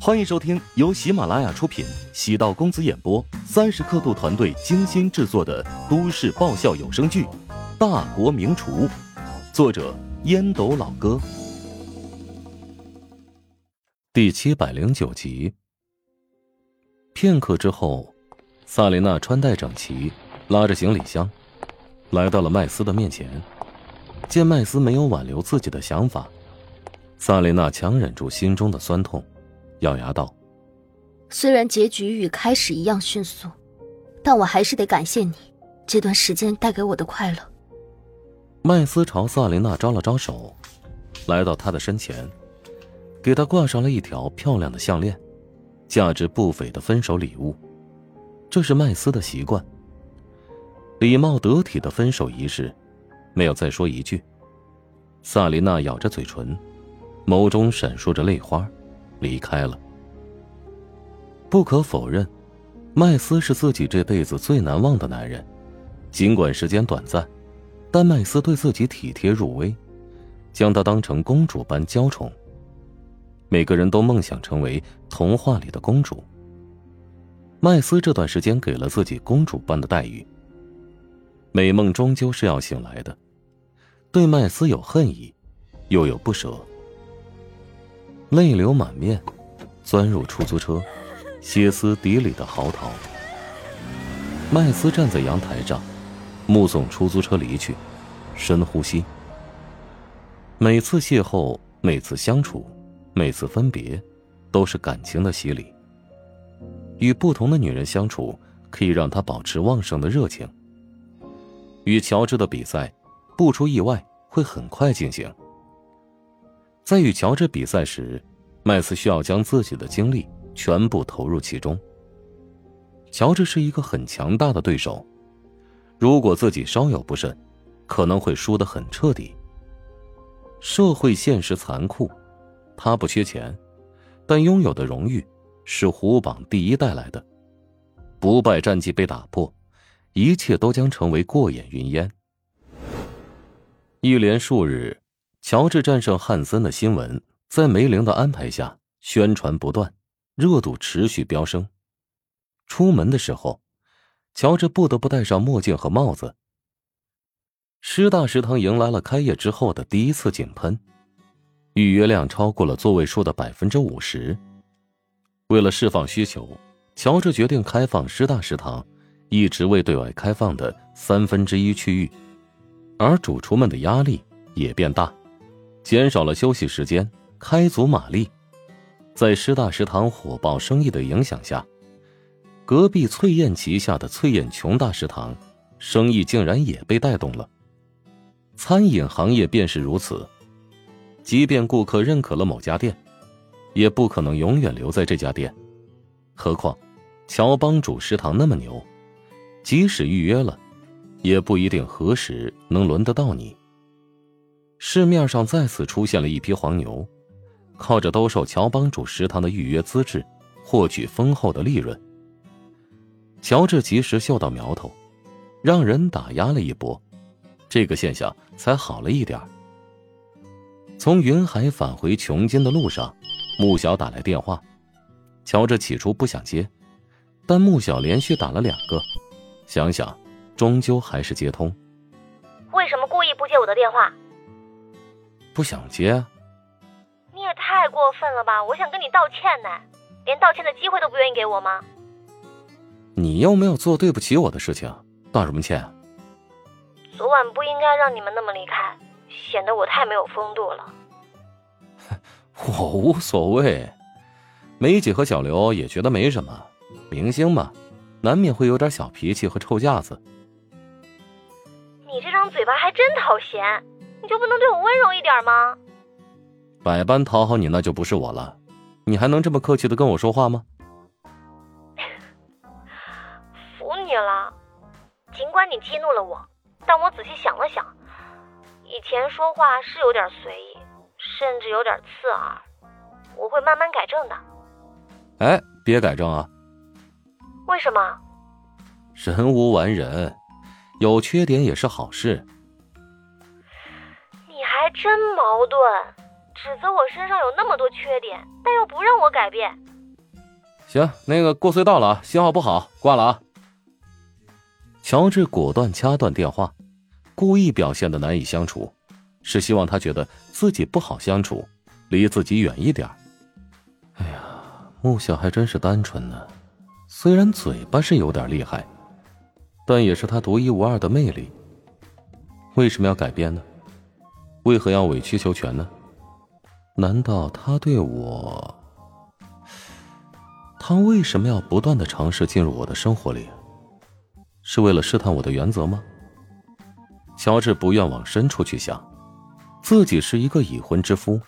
欢迎收听由喜马拉雅出品、喜道公子演播、三十刻度团队精心制作的都市爆笑有声剧《大国名厨》，作者烟斗老哥，第七百零九集。片刻之后，萨琳娜穿戴整齐，拉着行李箱，来到了麦斯的面前。见麦斯没有挽留自己的想法。萨琳娜强忍住心中的酸痛，咬牙道：“虽然结局与开始一样迅速，但我还是得感谢你这段时间带给我的快乐。”麦斯朝萨琳娜招了招手，来到她的身前，给她挂上了一条漂亮的项链，价值不菲的分手礼物。这是麦斯的习惯，礼貌得体的分手仪式，没有再说一句。萨琳娜咬着嘴唇。眸中闪烁着泪花，离开了。不可否认，麦斯是自己这辈子最难忘的男人。尽管时间短暂，但麦斯对自己体贴入微，将她当成公主般娇宠。每个人都梦想成为童话里的公主。麦斯这段时间给了自己公主般的待遇。美梦终究是要醒来的，对麦斯有恨意，又有不舍。泪流满面，钻入出租车，歇斯底里的嚎啕。麦斯站在阳台上，目送出租车离去，深呼吸。每次邂逅，每次相处，每次分别，都是感情的洗礼。与不同的女人相处，可以让他保持旺盛的热情。与乔治的比赛，不出意外会很快进行。在与乔治比赛时，麦斯需要将自己的精力全部投入其中。乔治是一个很强大的对手，如果自己稍有不慎，可能会输得很彻底。社会现实残酷，他不缺钱，但拥有的荣誉是虎榜第一带来的，不败战绩被打破，一切都将成为过眼云烟。一连数日。乔治战胜汉森的新闻，在梅林的安排下宣传不断，热度持续飙升。出门的时候，乔治不得不戴上墨镜和帽子。师大食堂迎来了开业之后的第一次井喷，预约量超过了座位数的百分之五十。为了释放需求，乔治决定开放师大食堂一直未对外开放的三分之一区域，而主厨们的压力也变大。减少了休息时间，开足马力，在师大食堂火爆生意的影响下，隔壁翠燕旗下的翠燕琼大食堂，生意竟然也被带动了。餐饮行业便是如此，即便顾客认可了某家店，也不可能永远留在这家店。何况，乔帮主食堂那么牛，即使预约了，也不一定何时能轮得到你。市面上再次出现了一批黄牛，靠着兜售乔帮主食堂的预约资质，获取丰厚的利润。乔治及时嗅到苗头，让人打压了一波，这个现象才好了一点从云海返回琼金的路上，穆小打来电话，乔治起初不想接，但穆小连续打了两个，想想，终究还是接通。为什么故意不接我的电话？不想接，你也太过分了吧！我想跟你道歉呢，连道歉的机会都不愿意给我吗？你又没有做对不起我的事情，道什么歉？昨晚不应该让你们那么离开，显得我太没有风度了。我无所谓，梅姐和小刘也觉得没什么，明星嘛，难免会有点小脾气和臭架子。你这张嘴巴还真讨嫌。你就不能对我温柔一点吗？百般讨好你，那就不是我了。你还能这么客气的跟我说话吗？服你了。尽管你激怒了我，但我仔细想了想，以前说话是有点随意，甚至有点刺耳。我会慢慢改正的。哎，别改正啊！为什么？人无完人，有缺点也是好事。真矛盾，指责我身上有那么多缺点，但又不让我改变，行，那个过隧道了啊，信号不好，挂了啊。乔治果断掐断电话，故意表现的难以相处，是希望他觉得自己不好相处，离自己远一点。哎呀，穆小还真是单纯呢，虽然嘴巴是有点厉害，但也是他独一无二的魅力。为什么要改变呢？为何要委曲求全呢？难道他对我？他为什么要不断的尝试进入我的生活里？是为了试探我的原则吗？乔治不愿往深处去想，自己是一个已婚之夫，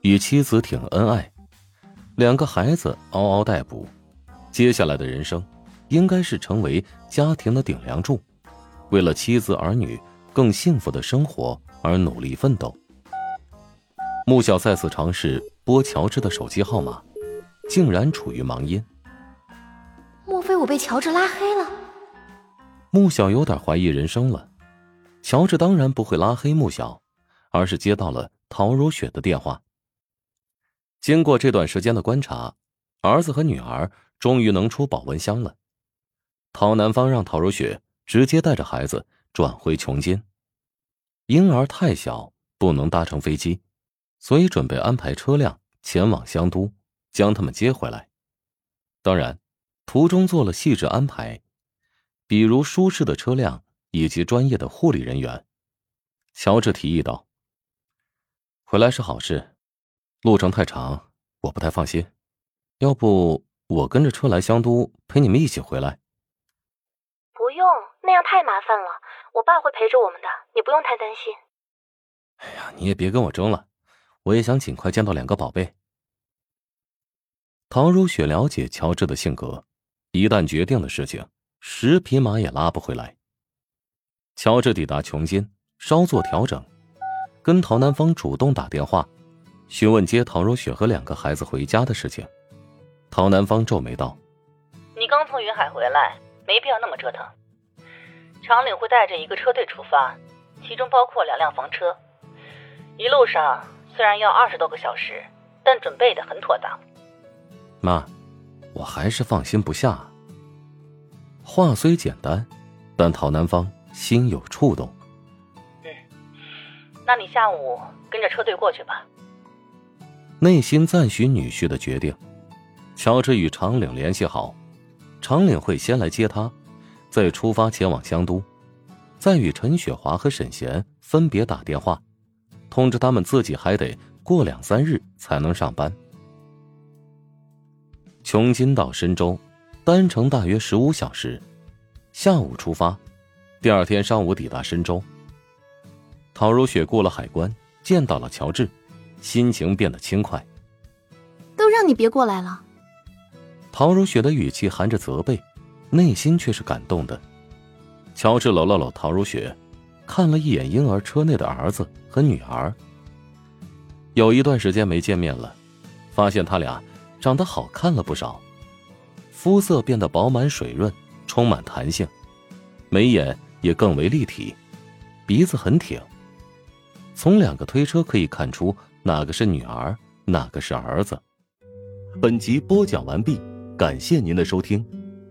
与妻子挺恩爱，两个孩子嗷嗷待哺，接下来的人生应该是成为家庭的顶梁柱，为了妻子儿女更幸福的生活而努力奋斗。穆小再次尝试拨乔治的手机号码，竟然处于忙音。莫非我被乔治拉黑了？穆小有点怀疑人生了。乔治当然不会拉黑穆小，而是接到了陶如雪的电话。经过这段时间的观察，儿子和女儿终于能出保温箱了。陶南方让陶如雪直接带着孩子转回琼金，婴儿太小不能搭乘飞机。所以准备安排车辆前往香都，将他们接回来。当然，途中做了细致安排，比如舒适的车辆以及专业的护理人员。乔治提议道：“回来是好事，路程太长，我不太放心。要不我跟着车来香都，陪你们一起回来？”“不用，那样太麻烦了。我爸会陪着我们的，你不用太担心。”“哎呀，你也别跟我争了。”我也想尽快见到两个宝贝。唐如雪了解乔治的性格，一旦决定的事情，十匹马也拉不回来。乔治抵达琼金，稍作调整，跟陶南方主动打电话，询问接陶如雪和两个孩子回家的事情。陶南方皱眉道：“你刚从云海回来，没必要那么折腾。长岭会带着一个车队出发，其中包括两辆房车，一路上。”虽然要二十多个小时，但准备的很妥当。妈，我还是放心不下。话虽简单，但陶南方心有触动。嗯，那你下午跟着车队过去吧。内心赞许女婿的决定，乔治与长岭联系好，长岭会先来接他，再出发前往香都，再与陈雪华和沈贤分别打电话。通知他们自己还得过两三日才能上班。琼金到深州，单程大约十五小时，下午出发，第二天上午抵达深州。陶如雪过了海关，见到了乔治，心情变得轻快。都让你别过来了。陶如雪的语气含着责备，内心却是感动的。乔治搂了搂陶如雪。看了一眼婴儿车内的儿子和女儿，有一段时间没见面了，发现他俩长得好看了不少，肤色变得饱满水润，充满弹性，眉眼也更为立体，鼻子很挺。从两个推车可以看出哪个是女儿，哪个是儿子。本集播讲完毕，感谢您的收听。